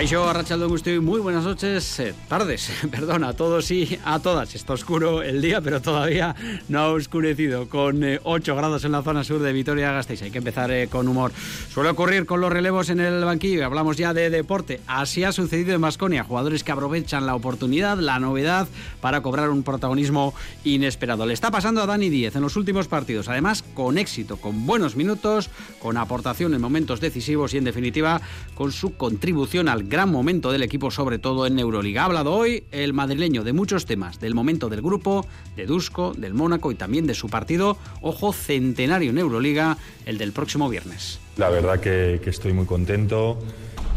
Caixo, Arrachaldo Gusto muy buenas noches, eh, tardes, perdón, a todos y a todas. Está oscuro el día, pero todavía no ha oscurecido, con 8 eh, grados en la zona sur de Vitoria-Gasteiz. Hay que empezar eh, con humor. Suele ocurrir con los relevos en el banquillo, hablamos ya de deporte. Así ha sucedido en Masconia, jugadores que aprovechan la oportunidad, la novedad, para cobrar un protagonismo inesperado. Le está pasando a Dani Díez en los últimos partidos, además con éxito, con buenos minutos, con aportación en momentos decisivos y en definitiva con su contribución al gran momento del equipo, sobre todo en Euroliga. Ha hablado hoy el madrileño de muchos temas, del momento del grupo, de Dusko, del Mónaco y también de su partido, ojo, centenario en Euroliga, el del próximo viernes. La verdad que, estoy muy contento.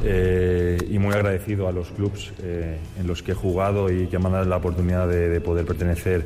Eh, y muy agradecido a los clubes eh, en los que he jugado y que me han dado la oportunidad de poder pertenecer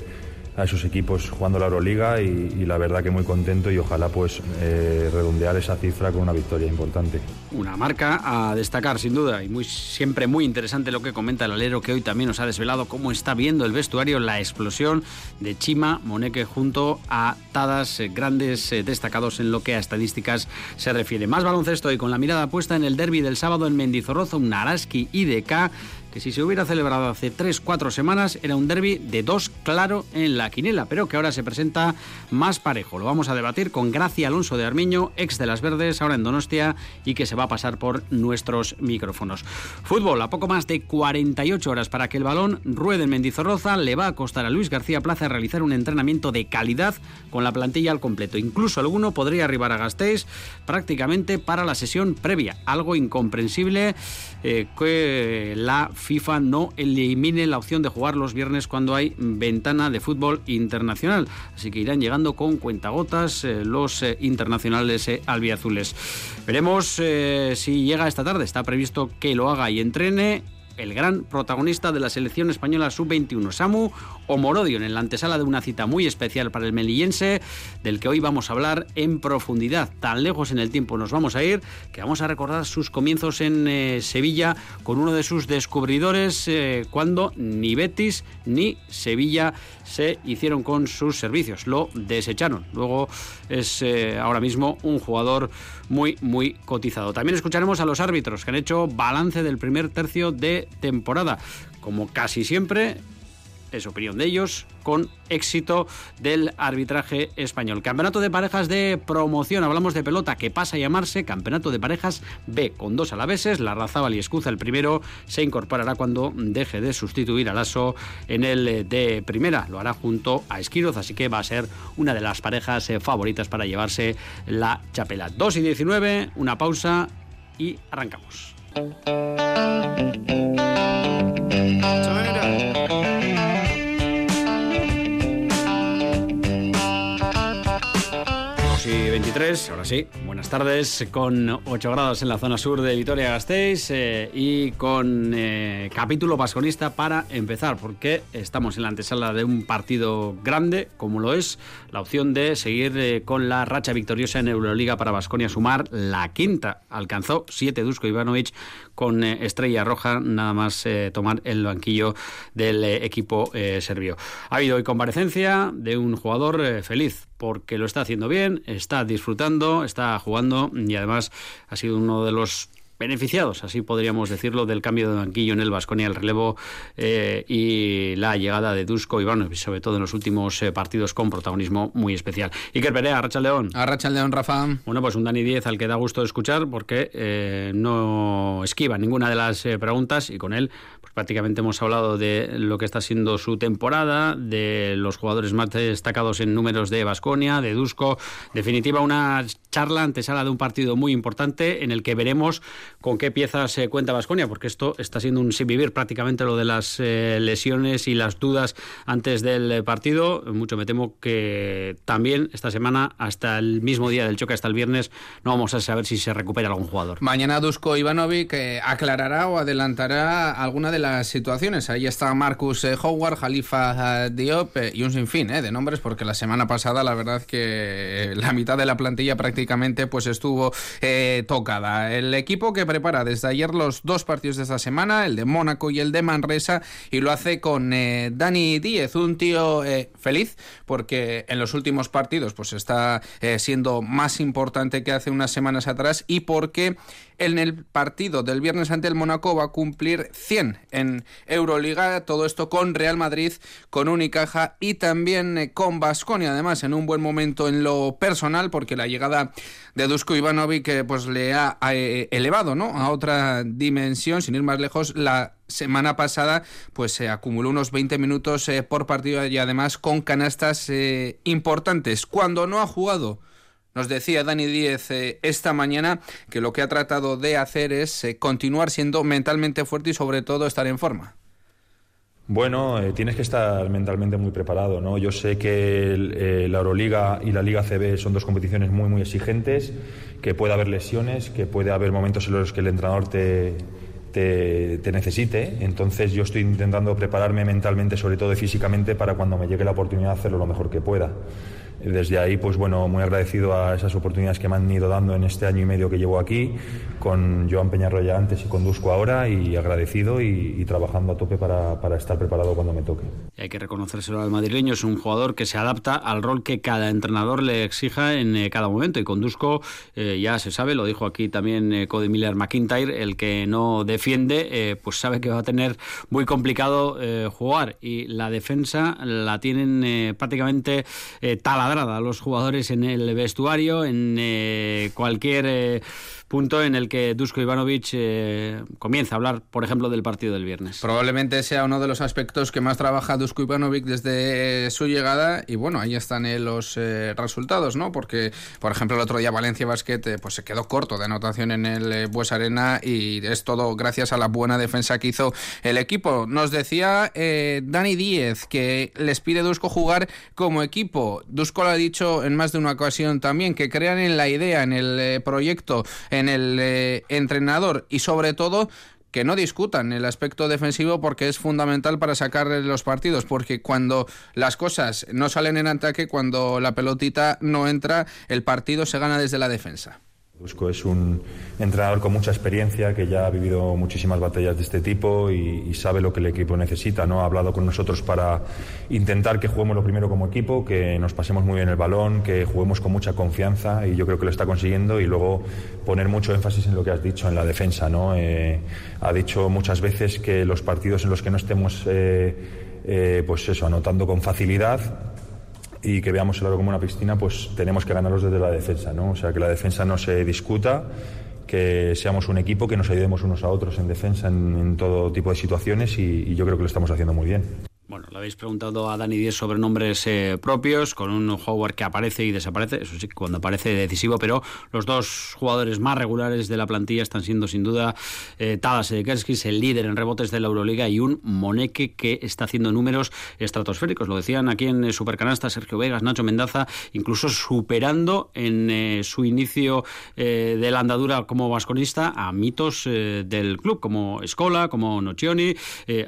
a esos equipos jugando la Euroliga y, la verdad que muy contento y ojalá pues eh, redondear esa cifra con una victoria importante. Una marca a destacar sin duda y muy siempre muy interesante lo que comenta el alero que hoy también nos ha desvelado cómo está viendo el vestuario la explosión de Chima Moneque junto a Tadas eh, grandes eh, destacados en lo que a estadísticas se refiere. Más baloncesto y con la mirada puesta en el derby del sábado en Mendizorroza, un Naraski IDK que si se hubiera celebrado hace 3-4 semanas era un derby de dos claro en la quinela, pero que ahora se presenta más parejo. Lo vamos a debatir con Gracia Alonso de Armiño, ex de las Verdes, ahora en Donostia, y que se va a pasar por nuestros micrófonos. Fútbol, a poco más de 48 horas para que el balón ruede en Mendizorroza, le va a costar a Luis García Plaza realizar un entrenamiento de calidad con la plantilla al completo. Incluso alguno podría arribar a Gasteiz prácticamente para la sesión previa, algo incomprensible eh, que la FIFA no elimine la opción de jugar los viernes cuando hay ventana de fútbol internacional. Así que irán llegando con cuentagotas eh, los eh, internacionales albiazules. Veremos si llega esta tarde. Está previsto que lo haga y entrene el gran protagonista de la selección española sub-21, Samu Omorodion, en la antesala de una cita muy especial para el melillense, del que hoy vamos a hablar en profundidad. Tan lejos en el tiempo nos vamos a ir, que vamos a recordar sus comienzos en eh, Sevilla con uno de sus descubridores, eh, cuando ni Betis ni Sevilla se hicieron con sus servicios, lo desecharon. Luego es eh, ahora mismo un jugador muy, muy cotizado. También escucharemos a los árbitros que han hecho balance del primer tercio de temporada. Como casi siempre, es opinión de ellos, con éxito del arbitraje español. Campeonato de parejas de promoción, hablamos de pelota que pasa a llamarse Campeonato de parejas B, con dos alaveses, la Razábal y Escuza, el primero se incorporará cuando deje de sustituir al ASO en el de primera, lo hará junto a Esquiroz, así que va a ser una de las parejas eh, favoritas para llevarse la chapela. 2 y 19, una pausa y arrancamos. 23, ahora sí, buenas tardes, con 8 grados en la zona sur de Vitoria-Gasteiz eh, y con eh, capítulo pasconista para empezar, porque estamos en la antesala de un partido grande, como lo es la opción de seguir eh, con la racha victoriosa en Euroliga para Basconia, sumar la quinta. Alcanzó 7 Dusko Ivanovic con estrella roja, nada más tomar el banquillo del equipo serbio. Ha habido hoy comparecencia de un jugador feliz porque lo está haciendo bien, está disfrutando, está jugando y además ha sido uno de los beneficiados, así podríamos decirlo, del cambio de banquillo en el Vasconia, el relevo eh, y la llegada de Dusko Ivanovic, sobre todo en los últimos eh, partidos con protagonismo muy especial. Iker Perea, Arracha León. Arracha León, Rafa. Bueno, pues un Dani 10 al que da gusto escuchar porque eh, no esquiva ninguna de las preguntas y con él pues prácticamente hemos hablado de lo que está siendo su temporada, de los jugadores más destacados en números de Vasconia, de Dusko. Definitiva, una charla antesala de un partido muy importante en el que veremos con qué piezas se cuenta Vasconia, porque esto está siendo un sin vivir prácticamente lo de las eh, lesiones y las dudas antes del partido. Mucho me temo que también esta semana, hasta el mismo día del choque, hasta el viernes, no vamos a saber si se recupera algún jugador. Mañana Dusko Ivanovic eh, aclarará o adelantará alguna de las situaciones. Ahí está Marcus eh, Howard, Jalifa Diop y un sinfín de nombres, porque la semana pasada la verdad que la mitad de la plantilla prácticamente pues estuvo tocada. El equipo que prepara desde ayer los dos partidos de esta semana, el de Mónaco y el de Manresa, y lo hace con eh, Dani Díez, un tío eh, feliz porque en los últimos partidos pues está eh, siendo más importante que hace unas semanas atrás y porque en el partido del viernes ante el Mónaco va a cumplir 100 en Euroliga, todo esto con Real Madrid, con Unicaja y también eh, con Basconia, además en un buen momento en lo personal porque la llegada de Dusko Ivanovic eh, pues le ha eh, elevado ¿no? a otra dimensión, sin ir más lejos, la semana pasada pues se acumuló unos 20 minutos por partido y además con canastas importantes. Cuando no ha jugado nos decía Dani Díez eh, esta mañana que lo que ha tratado de hacer es eh, continuar siendo mentalmente fuerte y sobre todo estar en forma. Bueno, eh, tienes que estar mentalmente muy preparado, ¿no? Yo sé que la Euroliga y la Liga CB son dos competiciones muy, muy exigentes, que puede haber lesiones, que puede haber momentos en los que el entrenador te, te, te, necesite. Entonces yo estoy intentando prepararme mentalmente, sobre todo físicamente, para cuando me llegue la oportunidad de hacerlo lo mejor que pueda desde ahí, pues bueno, muy agradecido a esas oportunidades que me han ido dando en este año y medio que llevo aquí, con Joan Peñarroya antes y conduzco ahora, y agradecido y, trabajando a tope para, para, estar preparado cuando me toque. hay que reconocérselo al madrileño, es un jugador que se adapta al rol que cada entrenador le exija en eh, cada momento, y conduzco, eh, ya se sabe, lo dijo aquí también eh, Cody Miller McIntyre, el que no defiende, eh, pues sabe que va a tener muy complicado jugar, y la defensa la tienen prácticamente talada a los jugadores en el vestuario, en eh, cualquier eh, punto en el que Dusko Ivanovic eh, comienza a hablar, por ejemplo, del partido del viernes. Probablemente sea uno de los aspectos que más trabaja Dusko Ivanovic desde su llegada y bueno, ahí están los resultados, ¿no? Porque, por ejemplo, el otro día Valencia Basket pues se quedó corto de anotación en el Bues Arena y es todo gracias a la buena defensa que hizo el equipo. Nos decía Dani Díez que les pide Dusko jugar como equipo. Dusko lo ha dicho en más de una ocasión también, que crean en la idea, en el eh, proyecto, el eh, entrenador y sobre todo que no discutan el aspecto defensivo porque es fundamental para sacar los partidos, porque cuando las cosas no salen en ataque, cuando la pelotita no entra, el partido se gana desde la defensa. Busco es un entrenador con mucha experiencia que ya ha vivido muchísimas batallas de este tipo y, sabe lo que el equipo necesita. ¿no? Ha hablado con nosotros para intentar que juguemos lo primero como equipo, que nos pasemos muy bien el balón, que juguemos con mucha confianza y yo creo que lo está consiguiendo y luego poner mucho énfasis en lo que has dicho, en la defensa. ¿no? Eh, ha dicho muchas veces que los partidos en los que no estemos eh, eh, pues eso, anotando con facilidad y que veamos el aro como una piscina, pues tenemos que ganarlos desde la defensa, ¿no? O sea, que la defensa no se discuta, que seamos un equipo, que nos ayudemos unos a otros en defensa en, todo tipo de situaciones y yo creo que lo estamos haciendo muy bien. Bueno, le habéis preguntado a Dani Díez sobre nombres eh, propios, con un Howard que aparece y desaparece, eso sí, cuando aparece decisivo, pero los dos jugadores más regulares de la plantilla están siendo sin duda eh, Tadas Edekerskis, el líder en rebotes de la Euroliga, y un Moneke que está haciendo números estratosféricos. Lo decían aquí en Supercanasta Sergio Vegas, Nacho Mendaza, incluso superando en eh, su inicio eh, de la andadura como vasconista a mitos del club, como Escola, como Nocioni,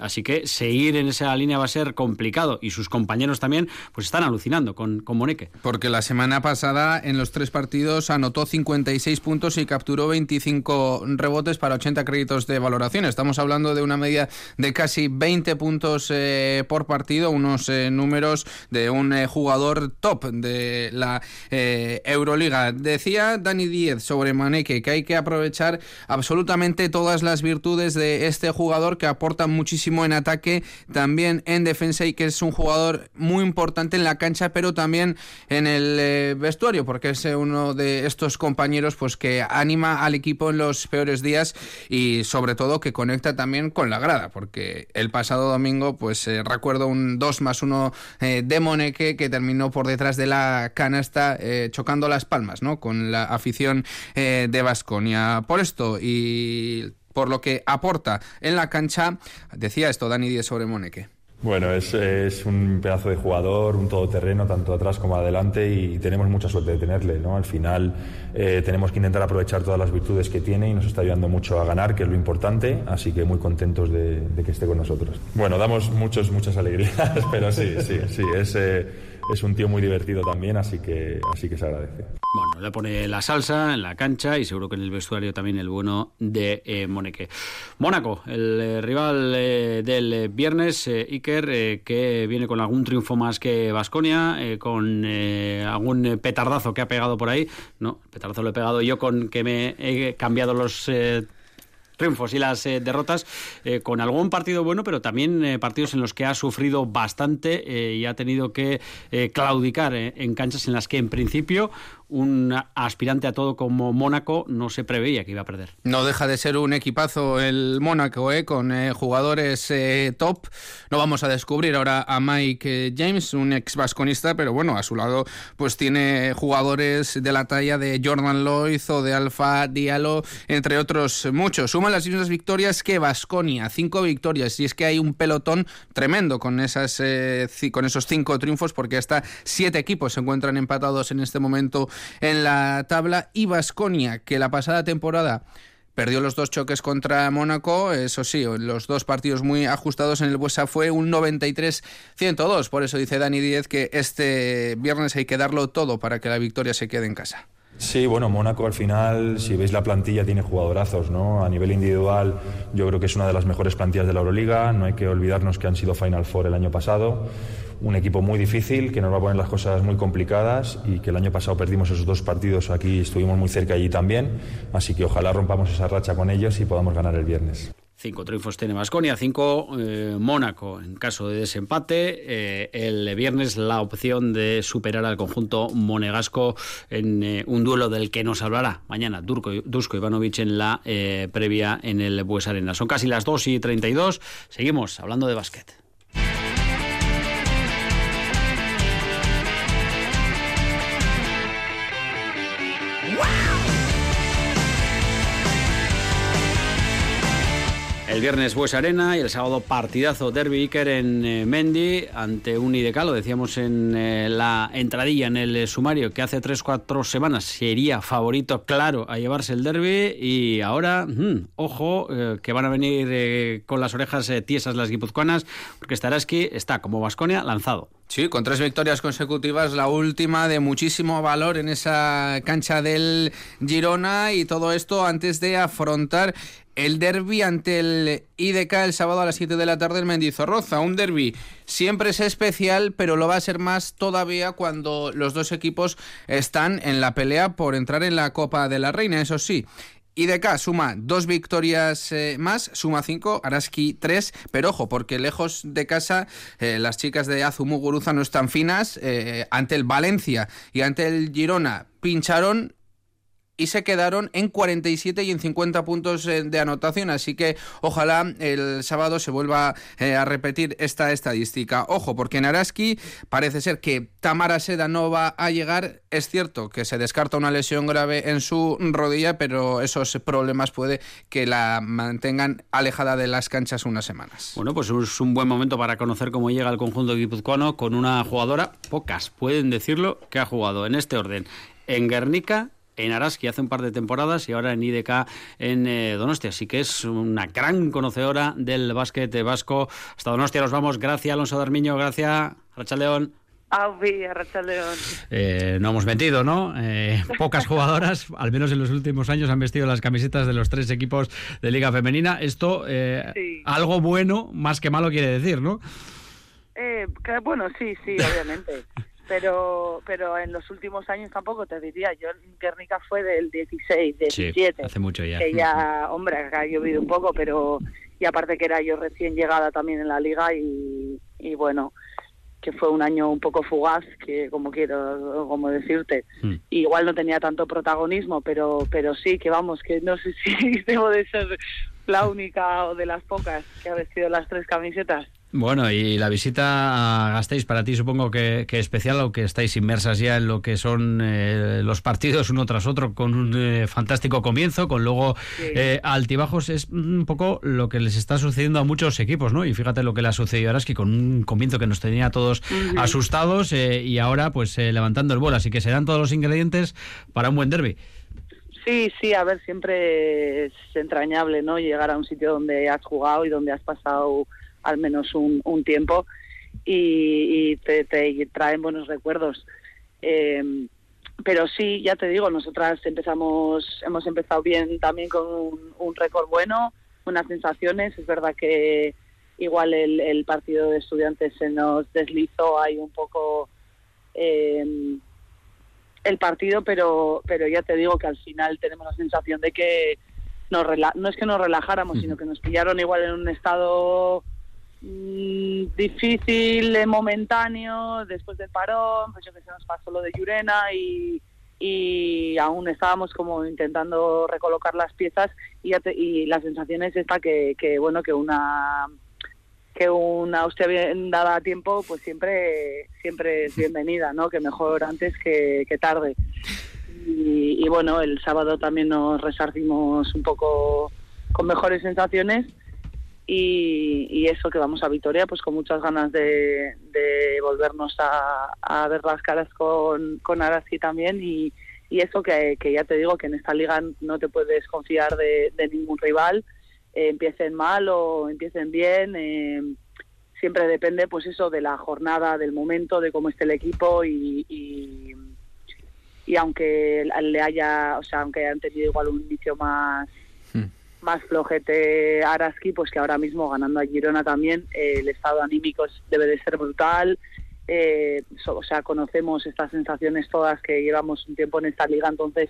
así que seguir en esa línea ser complicado y sus compañeros también pues están alucinando con, con Moneque. Porque la semana pasada en los tres partidos anotó 56 puntos y capturó 25 rebotes para 80 créditos de valoración. Estamos hablando de una media de casi 20 puntos eh, por partido, unos eh, números de un eh, jugador top de la Euroliga. Decía Dani Díez sobre Maneque que hay que aprovechar absolutamente todas las virtudes de este jugador que aporta muchísimo en ataque, también en defensa y que es un jugador muy importante en la cancha, pero también en el eh, vestuario, porque es uno de estos compañeros pues que anima al equipo en los peores días y sobre todo que conecta también con la grada, porque el pasado domingo pues eh, recuerdo un 2 más 1 eh, de Moneque que terminó por detrás de la canasta chocando las palmas, ¿no? Con la afición de Vasconia. Por esto y por lo que aporta en la cancha, decía esto Dani Díez sobre Moneque. Bueno, es, un pedazo de jugador, un todoterreno, tanto atrás como adelante, y tenemos mucha suerte de tenerle. ¿no? Al final eh, tenemos que intentar aprovechar todas las virtudes que tiene y nos está ayudando mucho a ganar, que es lo importante, así que muy contentos de, que esté con nosotros. Bueno, damos muchos, muchas alegrías, pero sí, sí, sí, es, eh, es un tío muy divertido también, así que, así que se agradece. Bueno, le pone la salsa en la cancha y seguro que en el vestuario también el bueno de eh, Moneque. Mónaco, el eh, rival eh, del viernes, Iker, que viene con algún triunfo más que Vasconia, con algún petardazo que ha pegado por ahí. No, petardazo lo he pegado yo con que me he cambiado los triunfos y las eh, derrotas, eh, con algún partido bueno, pero también eh, partidos en los que ha sufrido bastante y ha tenido que claudicar en canchas en las que en principio un aspirante a todo como Mónaco no se preveía que iba a perder. No deja de ser un equipazo el Mónaco, ¿eh? con jugadores top. No vamos a descubrir ahora a Mike James, un ex vasconista, pero bueno, a su lado pues tiene jugadores de la talla de Jordan Lloyd o de Alfa Diallo, entre otros muchos las mismas victorias que Vasconia, cinco victorias. Y es que hay un pelotón tremendo con, esas, eh, con esos cinco triunfos, porque hasta siete equipos se encuentran empatados en este momento en la tabla. Y Vasconia, que la pasada temporada perdió los dos choques contra Mónaco, eso sí, los dos partidos muy ajustados en el Buesa fue un 93-102. Por eso dice Dani Díez que este viernes hay que darlo todo para que la victoria se quede en casa. Sí, bueno, Mónaco al final, si veis la plantilla, tiene jugadorazos, ¿no? A nivel individual, yo creo que es una de las mejores plantillas de la Euroliga. No hay que olvidarnos que han sido Final Four el año pasado. Un equipo muy difícil, que nos va a poner las cosas muy complicadas y que el año pasado perdimos esos dos partidos aquí, estuvimos muy cerca allí también. Así que ojalá rompamos esa racha con ellos y podamos ganar el viernes. Cinco triunfos tiene Masconia, cinco eh, Mónaco. En caso de desempate, eh, el viernes la opción de superar al conjunto monegasco en eh, un duelo del que nos hablará mañana Durko, Dusko Ivanovic en la previa en el Bues Arena. Son casi las 2 y 32. Seguimos hablando de básquet. El viernes Bues Arena y el sábado partidazo Derby Iker en eh, Mendy ante un IDK, lo decíamos en eh, la entradilla, en el sumario, que hace 3-4 semanas sería favorito claro a llevarse el Derby y ahora, mm, ojo, eh, que van a venir con las orejas tiesas las guipuzcoanas, porque Staraski está como Vasconia lanzado. Sí, con tres victorias consecutivas, la última de muchísimo valor en esa cancha del Girona y todo esto antes de afrontar el derby ante el IDK el sábado a las 7 de la tarde en Mendizorroza. Un derby siempre es especial, pero lo va a ser más todavía cuando los dos equipos están en la pelea por entrar en la Copa de la Reina, eso sí. IDK suma dos victorias eh, más, suma cinco, Araski tres, pero ojo, porque lejos de casa eh, las chicas de Azumuguruza no están finas. Eh, ante el Valencia y ante el Girona pincharon y se quedaron en 47 y en 50 puntos eh, de anotación. Así que ojalá el sábado se vuelva eh, a repetir esta estadística. Ojo, porque en Araski parece ser que Tamara Seda no va a llegar. Es cierto que se descarta una lesión grave en su rodilla, pero esos problemas puede que la mantengan alejada de las canchas unas semanas. Bueno, pues es un buen momento para conocer cómo llega el conjunto guipuzcoano con una jugadora, pocas pueden decirlo, que ha jugado en este orden en Guernica, en Araski hace un par de temporadas y ahora en IDK en eh, Donostia. Así que es una gran conocedora del básquet vasco. Hasta Donostia nos vamos. Gracias, Alonso Darmiño. Gracias, Rachel León. Eh, no hemos metido, ¿no? Eh, pocas jugadoras, al menos en los últimos años, han vestido las camisetas de los tres equipos de Liga Femenina. Esto, algo bueno, más que malo quiere decir, ¿no? bueno, sí, sí, obviamente. pero pero en los últimos años tampoco te diría yo Guernica fue del 16 17 hace mucho ya que ya hombre ha llovido un poco pero y aparte que era yo recién llegada también en la liga y, y bueno que fue un año un poco fugaz que como quiero como decirte hmm. igual no tenía tanto protagonismo pero pero sí que vamos que no sé si debo de ser la única o de las pocas que ha vestido las tres camisetas bueno, y la visita a Gasteiz para ti supongo que, que especial, aunque estáis inmersas ya en lo que son eh, los partidos uno tras otro con un eh, fantástico comienzo, con luego eh, altibajos, es un poco lo que les está sucediendo a muchos equipos, ¿no? Y fíjate lo que le ha sucedido a Araski con un comienzo que nos tenía a todos asustados y ahora pues levantando el vuelo, así que serán todos los ingredientes para un buen derby. Sí, sí, a ver, siempre es entrañable, ¿no? Llegar a un sitio donde has jugado y donde has pasado al menos un, un tiempo y, te, traen buenos recuerdos. Eh, pero sí, ya te digo, nosotras empezamos, hemos empezado bien también con un, récord bueno, unas sensaciones. Es verdad que igual el, partido de estudiantes se nos deslizó ahí un poco eh, el partido, pero, pero ya te digo que al final tenemos la sensación de que nos no es que nos relajáramos, sino que nos pillaron igual en un estado difícil, momentáneo, después del parón, pues yo que se nos pasó lo de Llurena y, y aún estábamos como intentando recolocar las piezas y, y la sensación es esta que, que bueno que una que una hostia bien dada tiempo, pues siempre, siempre es bienvenida, ¿no? Que mejor antes que, tarde. Y, bueno, el sábado también nos resarcimos un poco con mejores sensaciones y, eso que vamos a Vitoria, pues con muchas ganas de, volvernos a, ver las caras con, con Araski también y, eso que, ya te digo que en esta liga no te puedes confiar de ningún rival eh, empiecen mal o empiecen bien. Eh, siempre depende, pues eso, de la jornada, del momento, de cómo esté el equipo y, y, aunque le haya, o sea, aunque hayan tenido igual un inicio más. Más flojete Araski, pues que ahora mismo ganando a Girona también eh, el estado anímico debe de ser brutal. o sea, conocemos estas sensaciones todas que llevamos un tiempo en esta liga, entonces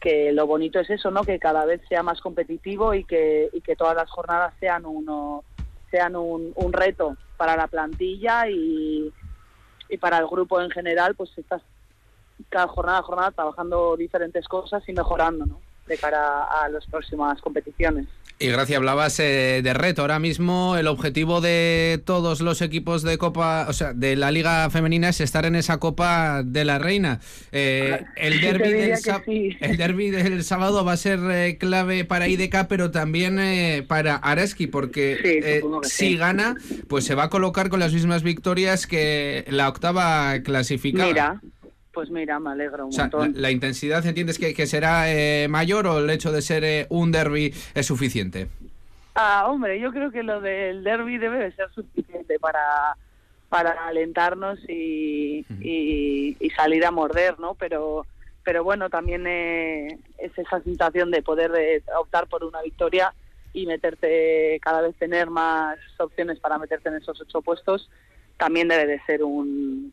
que lo bonito es eso, ¿no? Que cada vez sea más competitivo y que, y que todas las jornadas sean uno sean un, un reto para la plantilla y, y para el grupo en general, pues estás cada jornada jornada trabajando diferentes cosas y mejorando, ¿no? De cara a las próximas competiciones. Y Gracia, hablabas eh, de reto. Ahora mismo el objetivo de todos los equipos de Copa, o sea, de la Liga Femenina es estar en esa Copa de la Reina. Eh, el, derby del el del sábado va a ser eh, clave para IDK, pero también para Araski, porque si gana, pues se va a colocar con las mismas victorias que la octava clasificada. Mira. Pues mira, me alegro un montón. La, intensidad, ¿entiendes que, será eh, mayor o el hecho de ser eh, un derby es suficiente? Ah, hombre, yo creo que lo del derby debe de ser suficiente para, para alentarnos y, y, salir a morder, ¿no? Pero, pero bueno, también eh, es esa sensación de poder optar por una victoria y meterte, cada vez tener más opciones para meterte en esos ocho puestos, también debe de ser un,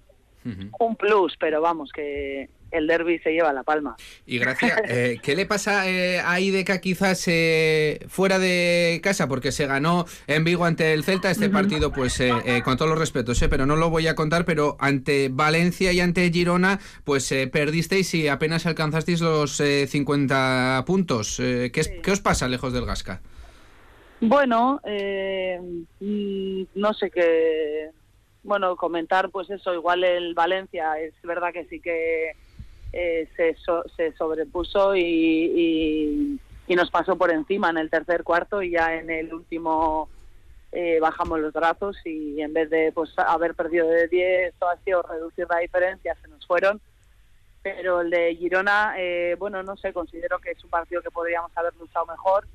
un plus, pero vamos, que el derby se lleva la palma. Y gracias. Eh, ¿Qué le pasa eh, a IDK quizás eh, fuera de casa? Porque se ganó en Vigo ante el Celta este partido, pues con todos los respetos, pero no lo voy a contar, pero ante Valencia y ante Girona, pues perdisteis y apenas alcanzasteis los 50 puntos. ¿qué, ¿Qué os pasa lejos del Gasca? Bueno, mm, no sé qué bueno, comentar pues eso, igual el Valencia, es verdad que sí que eh, se, se sobrepuso y, y, nos pasó por encima en el tercer cuarto y ya en el último eh, bajamos los brazos y en vez de pues haber perdido de 10 o ha sido reducir la diferencia, se nos fueron. Pero el de Girona, eh, bueno, no sé, considero que es un partido que podríamos haber luchado mejor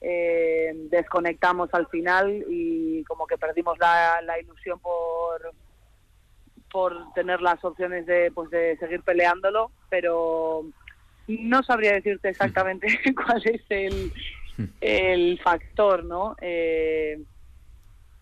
eh, desconectamos al final y como que perdimos la, ilusión por por tener las opciones de pues de seguir peleándolo pero no sabría decirte exactamente cuál es el, el factor no eh,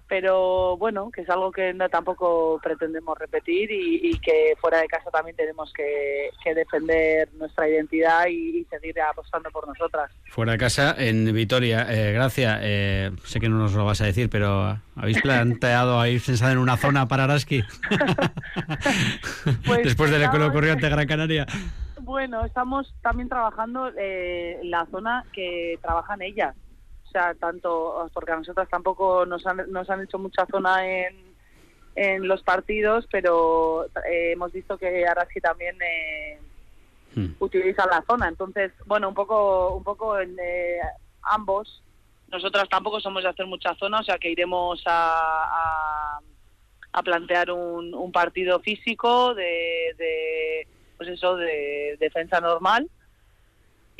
pero bueno, que es algo que no tampoco pretendemos repetir y, que fuera de casa también tenemos que, defender nuestra identidad y, seguir apostando por nosotras. Fuera de casa, en Vitoria, eh, Gracia, eh, sé que no nos lo vas a decir, pero ¿habéis planteado ir pensado en una zona para Araski? Pues Después de lo que ocurrió ante Gran Canaria. Bueno, estamos también trabajando eh, la zona que trabajan ellas tanto, porque a nosotros tampoco nos han, nos han hecho mucha zona en, en los partidos, pero eh, hemos visto que Araski también eh, hmm. utiliza la zona. Entonces, bueno, un poco, un poco en eh, ambos. Nosotras tampoco somos de hacer mucha zona, o sea que iremos a, a, plantear un, un, partido físico de, de, pues eso, de defensa normal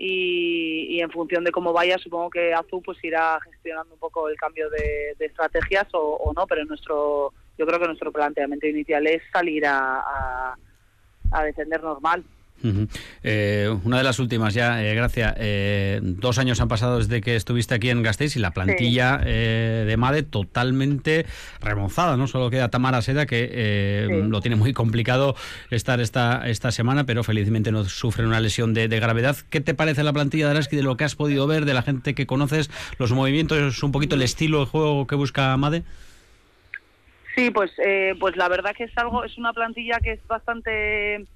y, en función de cómo vaya, supongo que Azul pues irá gestionando un poco el cambio de, estrategias o, no, pero nuestro, yo creo que nuestro planteamiento inicial es salir a, a, defender normal. Eh, una de las últimas ya, eh, gracias. Eh, dos años han pasado desde que estuviste aquí en Gasteiz y la plantilla de MADE totalmente remozada. No solo queda Tamara Seda, que lo tiene muy complicado estar esta, esta semana, pero felizmente no sufre una lesión de, gravedad. ¿Qué te parece la plantilla de Araski de lo que has podido ver, de la gente que conoces, los movimientos, un poquito el estilo de juego que busca MADE? Sí, pues, pues la verdad que es algo, es una plantilla que es bastante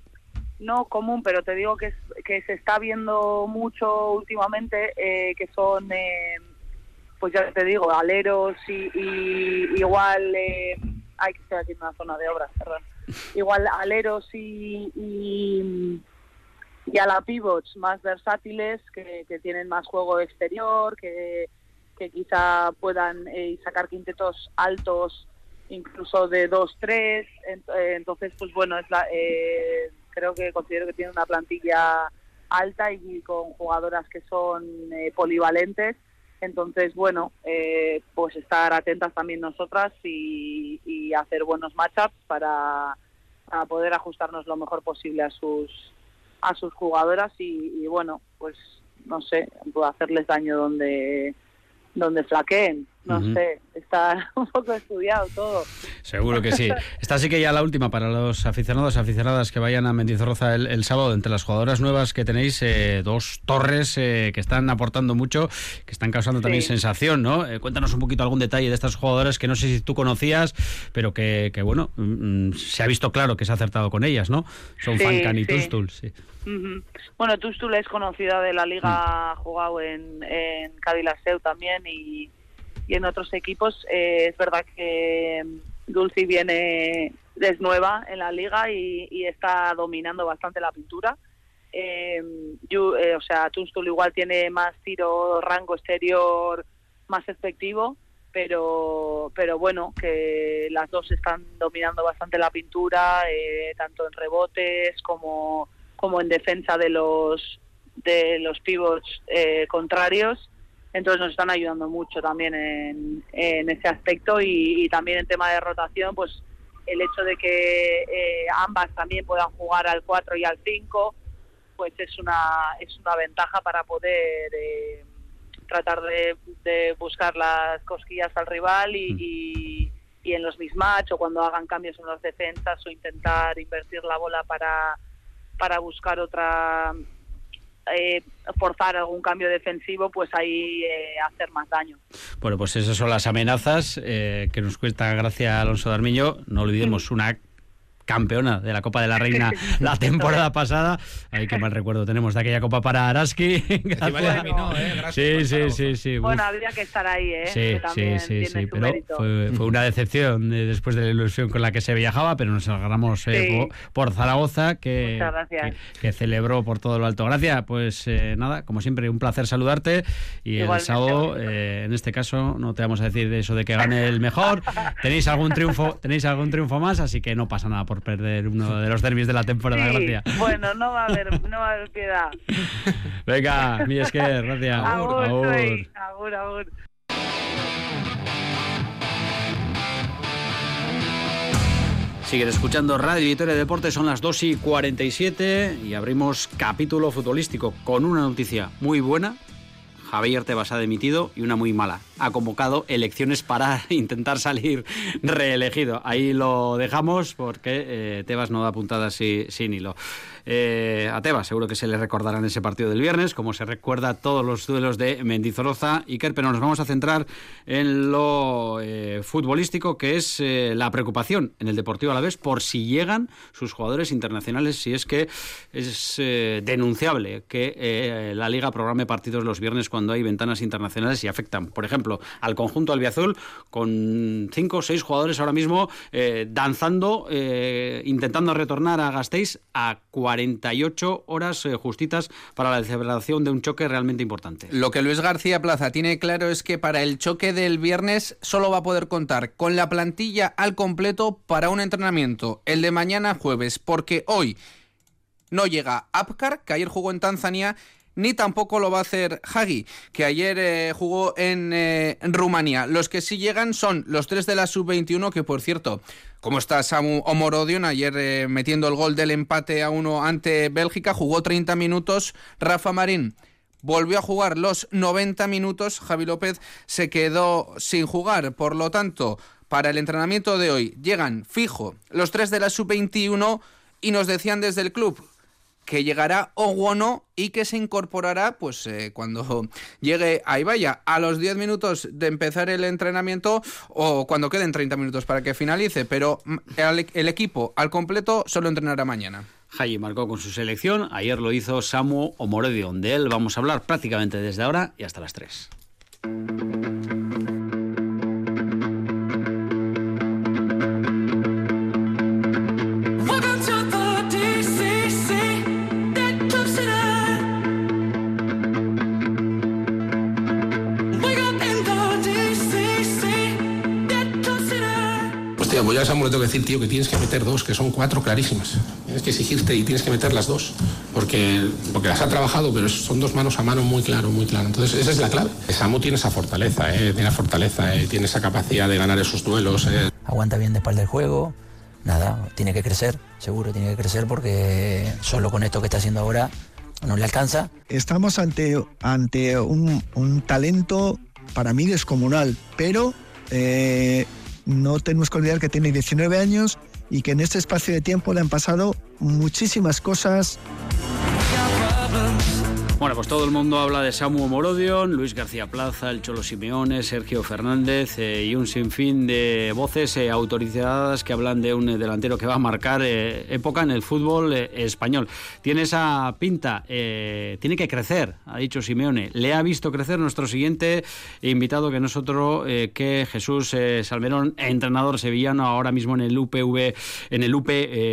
no común, pero te digo que, que se está viendo mucho últimamente, eh, que son, eh, pues ya te digo, aleros y, igual, eh, hay que estar aquí en una zona de obras, perdón, igual aleros y, y, a la pivots más versátiles, que, tienen más juego exterior, que, que quizá puedan sacar quintetos altos incluso de 2-3, entonces pues bueno, es la, creo que considero que tiene una plantilla alta y con jugadoras que son eh, polivalentes. Entonces, bueno, eh, pues estar atentas también nosotras y, hacer buenos matchups para, para, poder ajustarnos lo mejor posible a sus a sus jugadoras y, y bueno, pues no sé, hacerles daño donde donde flaqueen no sé, está un poco estudiado todo. Seguro que sí. Esta sí que ya la última para los aficionados, aficionadas que vayan a Mendizorroza el, sábado. Entre las jugadoras nuevas que tenéis, eh, dos torres eh, que están aportando mucho, que están causando también sensación, ¿no? Eh, cuéntanos un poquito algún detalle de estas jugadoras que no sé si tú conocías, pero que, que bueno, mm, mm, se ha visto claro que se ha acertado con ellas, ¿no? Son sí, Fancan y Tustul, sí. Bueno, Tustul es conocida de la liga, ha jugado en, en Seu también y en otros equipos eh, es verdad que Dulci viene es nueva en la liga y, está dominando bastante la pintura. Eh, eh, o sea, Tunstul igual tiene más tiro, rango exterior más efectivo, pero pero bueno, que las dos están dominando bastante la pintura, tanto en rebotes como, como en defensa de los de los pivots contrarios entonces nos están ayudando mucho también en, ese aspecto y, también en tema de rotación, pues el hecho de que eh, ambas también puedan jugar al 4 y al 5, pues es una, es una ventaja para poder eh, tratar de, buscar las cosquillas al rival y, mm. y, y en los mismatch o cuando hagan cambios en las defensas o intentar invertir la bola para, para buscar otra eh, forzar algún cambio defensivo, pues ahí eh, hacer más daño. Bueno, pues esas son las amenazas eh, que nos cuesta gracias Alonso Darmiño. No olvidemos una campeona de la Copa de la Reina la temporada pasada. Ay, qué mal recuerdo tenemos de aquella Copa para Araski. sí, sí, sí, sí. Bueno, habría que estar ahí, ¿eh? Sí, sí, sí, sí. Pero fue, una decepción después de la ilusión con la que se viajaba, pero nos agarramos eh, por, Zaragoza, que, que, celebró por todo lo alto. Gracias. Pues eh, nada, como siempre, un placer saludarte. Y el sábado, eh, en este caso, no te vamos a decir eso de que gane el mejor. tenéis algún triunfo, tenéis algún triunfo más, así que no pasa nada por perder uno de los derbis de la temporada, gracias. Bueno, no va a haber, no va a haber piedad. Venga, mi es que, gracias. Agur, agur. agur, agur. Siguen escuchando Radio Victoria Deportes, son las 2 y 47 y abrimos capítulo futbolístico con una noticia muy buena Javier Tebas ha dimitido y una muy mala. Ha convocado elecciones para intentar salir reelegido. Ahí lo dejamos porque eh, Tebas no da puntadas sin hilo. Eh, a Tebas seguro que se le recordarán ese partido del viernes, como se recuerda todos los duelos de Mendizorroza y Kerr, pero nos vamos a centrar en lo eh, futbolístico, que es eh, la preocupación en el Deportivo a la vez por si llegan sus jugadores internacionales, si es que es denunciable que la Liga programe partidos los viernes cuando hay ventanas internacionales y afectan, por ejemplo, al conjunto albiazul con cinco o seis jugadores ahora mismo danzando, intentando retornar a Gasteiz a 48 horas eh, justitas para la celebración de un choque realmente importante. Lo que Luis García Plaza tiene claro es que para el choque del viernes solo va a poder contar con la plantilla al completo para un entrenamiento, el de mañana jueves, porque hoy no llega Apcar, que ayer jugó en Tanzania, ni tampoco lo va a hacer Hagi, que ayer eh, jugó en, en, Rumanía. Los que sí llegan son los tres de la sub-21, que por cierto, como está Samu Omorodion, ayer metiendo el gol del empate a uno ante Bélgica, jugó 30 minutos. Rafa Marín volvió a jugar los 90 minutos. Javi López se quedó sin jugar. Por lo tanto, para el entrenamiento de hoy llegan fijo los tres de la sub-21 y nos decían desde el club que llegará Oguono y que se incorporará pues eh, cuando llegue ahí vaya a los 10 minutos de empezar el entrenamiento o cuando queden 30 minutos para que finalice, pero mm, el, equipo al completo solo entrenará mañana. Jaime marcó con su selección, ayer lo hizo Samu Omoredion. De él vamos a hablar prácticamente desde ahora y hasta las 3. Pues ya Samuel le tengo que decir, tío, que tienes que meter dos, que son cuatro clarísimas. Tienes que exigirte y tienes que meter las dos, porque, porque las ha trabajado, pero son dos manos a mano muy claro, muy claro. Entonces, esa es la clave. Samu tiene esa fortaleza, ¿eh? tiene fortaleza, ¿eh? tiene esa capacidad de ganar esos duelos. ¿eh? Aguanta bien de espalda del juego, nada, tiene que crecer, seguro tiene que crecer, porque solo con esto que está haciendo ahora no le alcanza. Estamos ante, ante un, un talento para mí descomunal, pero eh, no tenemos que olvidar que tiene 19 años y que en este espacio de tiempo le han pasado muchísimas cosas. Bueno, pues todo el mundo habla de Samu Morodion, Luis García Plaza, el Cholo Simeone, Sergio Fernández eh, y un sinfín de voces eh, autorizadas que hablan de un delantero que va a marcar eh, época en el fútbol español. Tiene esa pinta, tiene que crecer, ha dicho Simeone. Le ha visto crecer nuestro siguiente invitado, que no es otro que Jesús Salmerón, entrenador sevillano, ahora mismo en el UPV, en el UP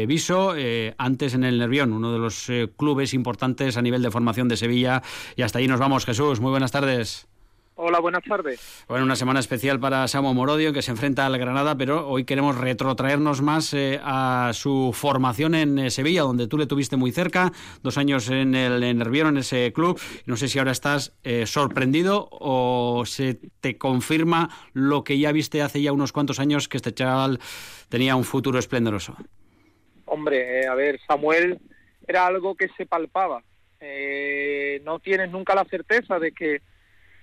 Viso, antes en el Nervión, uno de los clubes importantes a nivel de formación de Sevilla y hasta ahí nos vamos, Jesús. Muy buenas tardes. Hola, buenas tardes. Bueno, una semana especial para Samo Morodio, que se enfrenta al Granada, pero hoy queremos retrotraernos más eh, a su formación en eh, Sevilla, donde tú le tuviste muy cerca, dos años en el Nervión, en ese club. No sé si ahora estás eh, sorprendido o se te confirma lo que ya viste hace ya unos cuantos años, que este chaval tenía un futuro esplendoroso. Hombre, a ver, Samuel era algo que se palpaba eh, no tienes nunca la certeza de que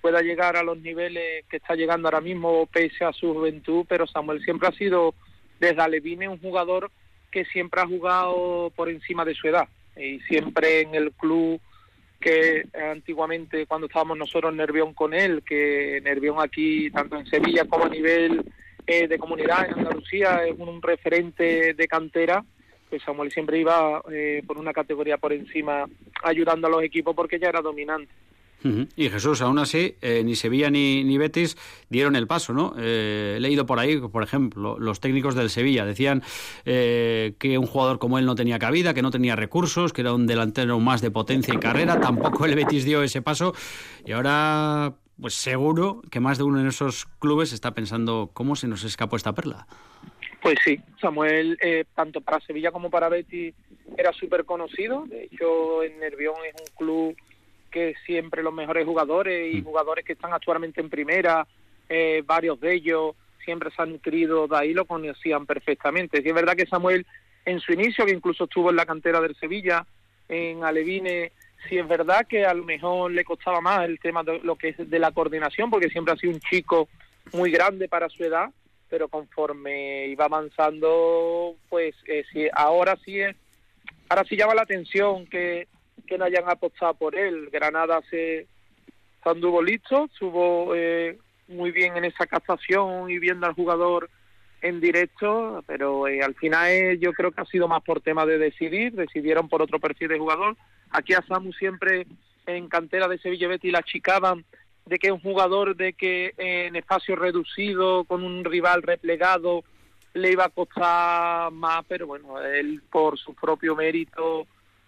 pueda llegar a los niveles que está llegando ahora mismo pese a su juventud, pero Samuel siempre ha sido desde Alevine un jugador que siempre ha jugado por encima de su edad. Y siempre en el club que antiguamente cuando estábamos nosotros en Nervión con él, que Nervión aquí tanto en Sevilla como a nivel eh, de comunidad en Andalucía es un referente de cantera que Samuel siempre iba eh, por una categoría por encima ayudando a los equipos porque ya era dominante. Y Jesús, aún así, eh, ni Sevilla ni, ni, Betis dieron el paso, ¿no? Eh, he leído por ahí, por ejemplo, los técnicos del Sevilla decían que un jugador como él no tenía cabida, que no tenía recursos, que era un delantero más de potencia y carrera. Tampoco el Betis dio ese paso. Y ahora, pues seguro que más de uno en esos clubes está pensando cómo se nos escapó esta perla. Pues sí, Samuel, eh, tanto para Sevilla como para Betis, era súper conocido. De hecho, en Nervión es un club que siempre los mejores jugadores y mm. jugadores que están actualmente en primera, eh, varios de ellos siempre se han nutrido de ahí, lo conocían perfectamente. Sí, es verdad que Samuel, en su inicio, que incluso estuvo en la cantera del Sevilla, en Alevine, sí es verdad que a lo mejor le costaba más el tema de lo que es de la coordinación, porque siempre ha sido un chico muy grande para su edad pero conforme iba avanzando, pues eh, sí, ahora sí es, ahora sí llama la atención que, que no hayan apostado por él. Granada se, anduvo listo, estuvo eh, muy bien en esa captación y viendo al jugador en directo, pero eh, al final yo creo que ha sido más por tema de decidir, decidieron por otro perfil de jugador. Aquí a Samu siempre en cantera de Sevilla Betty la chicaban de que un jugador de que en espacio reducido, con un rival replegado, le iba a costar más, pero bueno, él por su propio mérito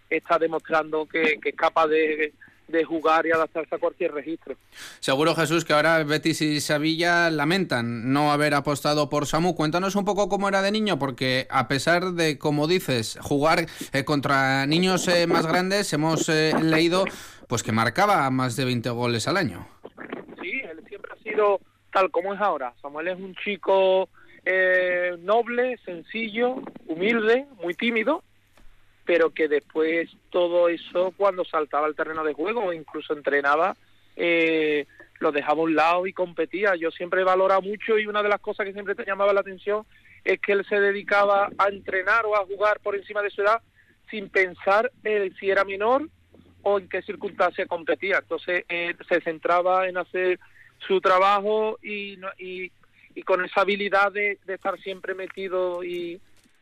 está demostrando que, es capaz de, de jugar y adaptarse a cualquier registro. Seguro, Jesús, que ahora Betis y Sevilla lamentan no haber apostado por Samu. Cuéntanos un poco cómo era de niño, porque a pesar de, como dices, jugar eh, contra niños eh, más grandes, hemos eh, leído pues que marcaba más de 20 goles al año. Tal como es ahora. Samuel es un chico noble, sencillo, humilde, muy tímido, pero que después todo eso cuando saltaba al terreno de juego o incluso entrenaba, eh, lo dejaba a un lado y competía. Yo siempre he valorado mucho y una de las cosas que siempre te llamaba la atención es que él se dedicaba a entrenar o a jugar por encima de su edad sin pensar en si era menor o en qué circunstancias competía. Entonces eh, se centraba en hacer su trabajo y, y, y con esa habilidad de, de estar siempre metido y,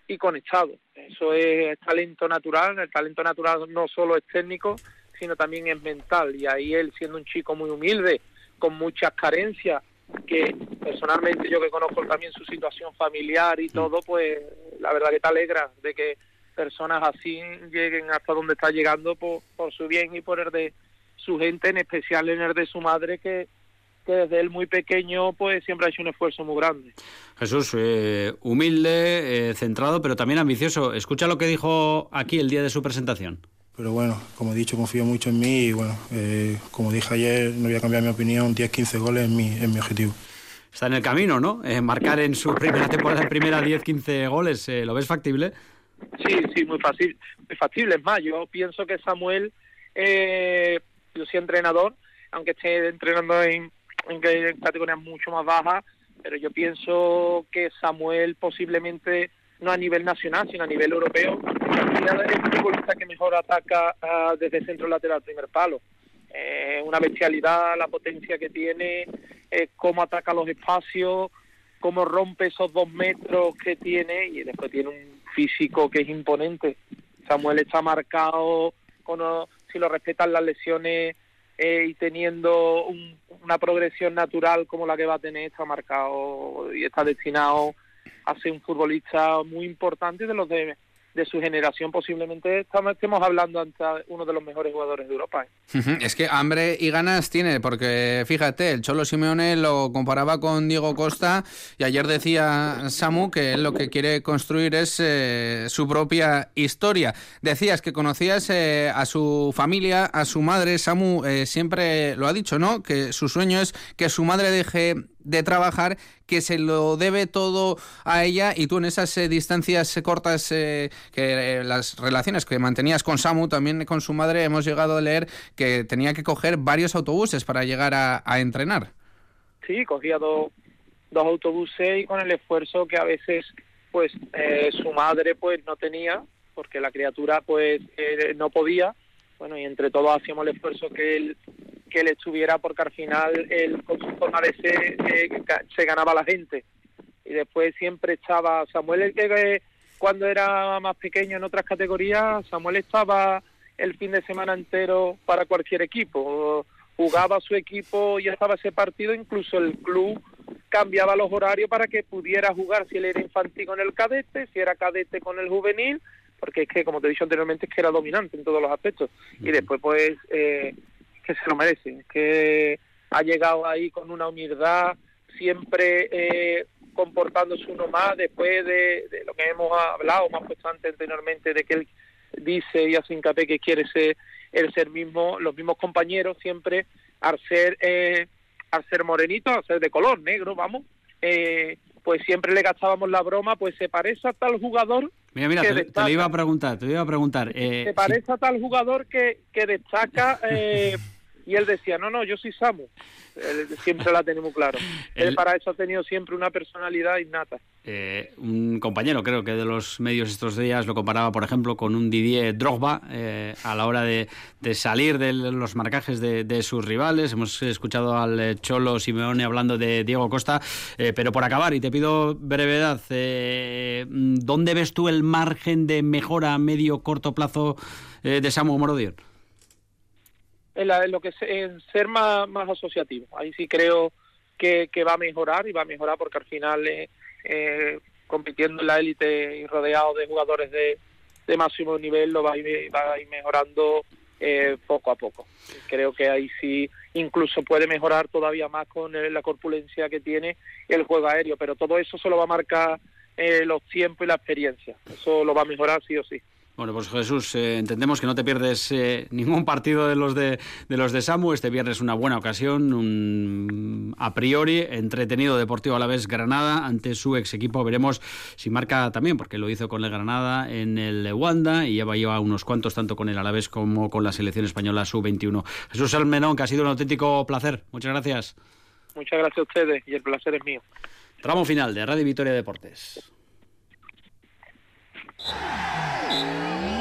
y conectado. Eso es talento natural, el talento natural no solo es técnico, sino también es mental. Y ahí él, siendo un chico muy humilde, con muchas carencias, que personalmente yo que conozco también su situación familiar y todo, pues la verdad que te alegra de que personas así lleguen hasta donde está llegando por, por su bien y por el de su gente, en especial en el de su madre, que, que desde él muy pequeño pues siempre ha hecho un esfuerzo muy grande. Jesús, eh, humilde, eh, centrado, pero también ambicioso. Escucha lo que dijo aquí el día de su presentación. Pero bueno, como he dicho, confío mucho en mí y bueno, eh, como dije ayer, no voy a cambiar mi opinión, 10-15 goles es mi, es mi objetivo. Está en el camino, ¿no? marcar en su primera temporada, en primera 10-15 goles, ¿lo ves factible? Sí, sí, muy fácil, muy factible. Es más, yo pienso que Samuel, yo soy entrenador, aunque esté entrenando en, en categorías mucho más bajas, pero yo pienso que Samuel posiblemente no a nivel nacional, sino a nivel europeo, es el futbolista que mejor ataca uh, desde centro lateral primer palo. Eh, una bestialidad, la potencia que tiene, eh, cómo ataca los espacios, cómo rompe esos dos metros que tiene y después tiene un físico que es imponente. Samuel está marcado, con, si lo respetan las lesiones eh, y teniendo una progresión natural como la que va a tener, está marcado y está destinado a ser un futbolista muy importante de los de de su generación posiblemente estamos, hablando ante uno de los mejores jugadores de Europa. ¿eh? Es que hambre y ganas tiene, porque fíjate, el Cholo Simeone lo comparaba con Diego Costa y ayer decía Samu que él lo que quiere construir es eh, su propia historia. Decías que conocías eh, a su familia, a su madre, Samu siempre lo ha dicho, ¿no? Que su sueño es que su madre deje de trabajar que se lo debe todo a ella y tú en esas eh, distancias cortas, eh, que eh, las relaciones que mantenías con Samu, también con su madre, hemos llegado a leer que tenía que coger varios autobuses para llegar a, entrenar. Sí, cogía dos, dos autobuses y con el esfuerzo que a veces pues su madre pues no tenía porque la criatura pues no podía bueno y entre todos hacíamos el esfuerzo que él que él estuviera porque al final él con su forma de ser eh, se ganaba la gente. Y después siempre estaba Samuel el que cuando era más pequeño en otras categorías Samuel estaba el fin de semana entero para cualquier equipo. Jugaba su equipo y estaba ese partido incluso el club cambiaba los horarios para que pudiera jugar si él era infantil con el cadete si era cadete con el juvenil porque es que como te he dicho anteriormente es que era dominante en todos los aspectos. Y después pues eh, que se lo merece, que ha llegado ahí con una humildad, siempre eh, comportándose uno más después de, lo que hemos hablado más puesto antes anteriormente, de que él dice y hace hincapié que quiere ser el ser mismo, los mismos compañeros siempre al ser eh, al ser morenito, al ser de color negro, vamos, eh, pues siempre le gastábamos la broma, pues se parece a tal jugador. Mira, mira, te, te, lo iba a preguntar, te iba a preguntar. Eh, se parece a tal jugador que, que destaca eh, y él decía, no, no, yo soy Samu. siempre la tenemos claro. Él para eso ha tenido siempre una personalidad innata. Eh, un compañero, creo que de los medios estos días lo comparaba, por ejemplo, con un Didier Drogba eh, a la hora de, salir de los marcajes de, sus rivales. Hemos escuchado al eh, Cholo Simeone hablando de Diego Costa, pero por acabar, y te pido brevedad, ¿dónde ves tú el margen de mejora a medio corto plazo de Samu Morodion? En, lo que en ser más, más asociativo. Ahí sí creo que, va a mejorar y va a mejorar porque al final eh, eh, compitiendo en la élite y rodeado de jugadores de, máximo nivel lo va a, ir, va a ir mejorando eh, poco a poco. Creo que ahí sí incluso puede mejorar todavía más con la corpulencia que tiene el juego aéreo, pero todo eso se lo va a marcar los tiempos y la experiencia. Eso lo va a mejorar sí o sí. Bueno, pues Jesús, eh, entendemos que no te pierdes eh, ningún partido de los de, de, los de Samu. Este viernes una buena ocasión, un a priori entretenido Deportivo a la vez Granada ante su ex equipo. Veremos si marca también, porque lo hizo con el Granada en el Wanda y ya lleva unos cuantos tanto con el Alavés como con la selección española sub-21. Jesús Almenón, que ha sido un auténtico placer. Muchas gracias. Muchas gracias a ustedes y el placer es mío. Tramo final de Radio Victoria Deportes. え?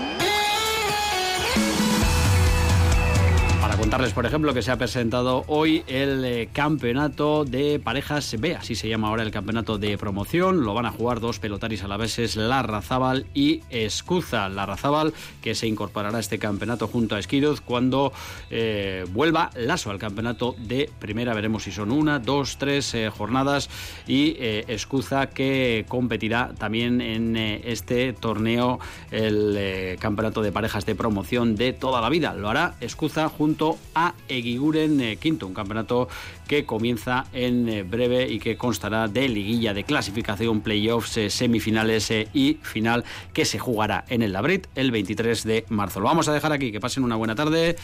Contarles, por ejemplo, que se ha presentado hoy el eh, campeonato de parejas B, así se llama ahora el campeonato de promoción. Lo van a jugar dos pelotaris a la vez, es Larrazábal y Escuza. Larrazábal que se incorporará a este campeonato junto a Esquiruz cuando eh, vuelva Lazo al campeonato de primera. Veremos si son una, dos, tres eh, jornadas y Escuza que competirá también en este torneo, el campeonato de parejas de promoción de toda la vida. Lo hará Escuza junto a Eguiguren eh, Quinto, un campeonato que comienza en eh, breve y que constará de liguilla de clasificación, playoffs, eh, semifinales y final que se jugará en el Labrit el 23 de marzo. Lo vamos a dejar aquí, que pasen una buena tarde.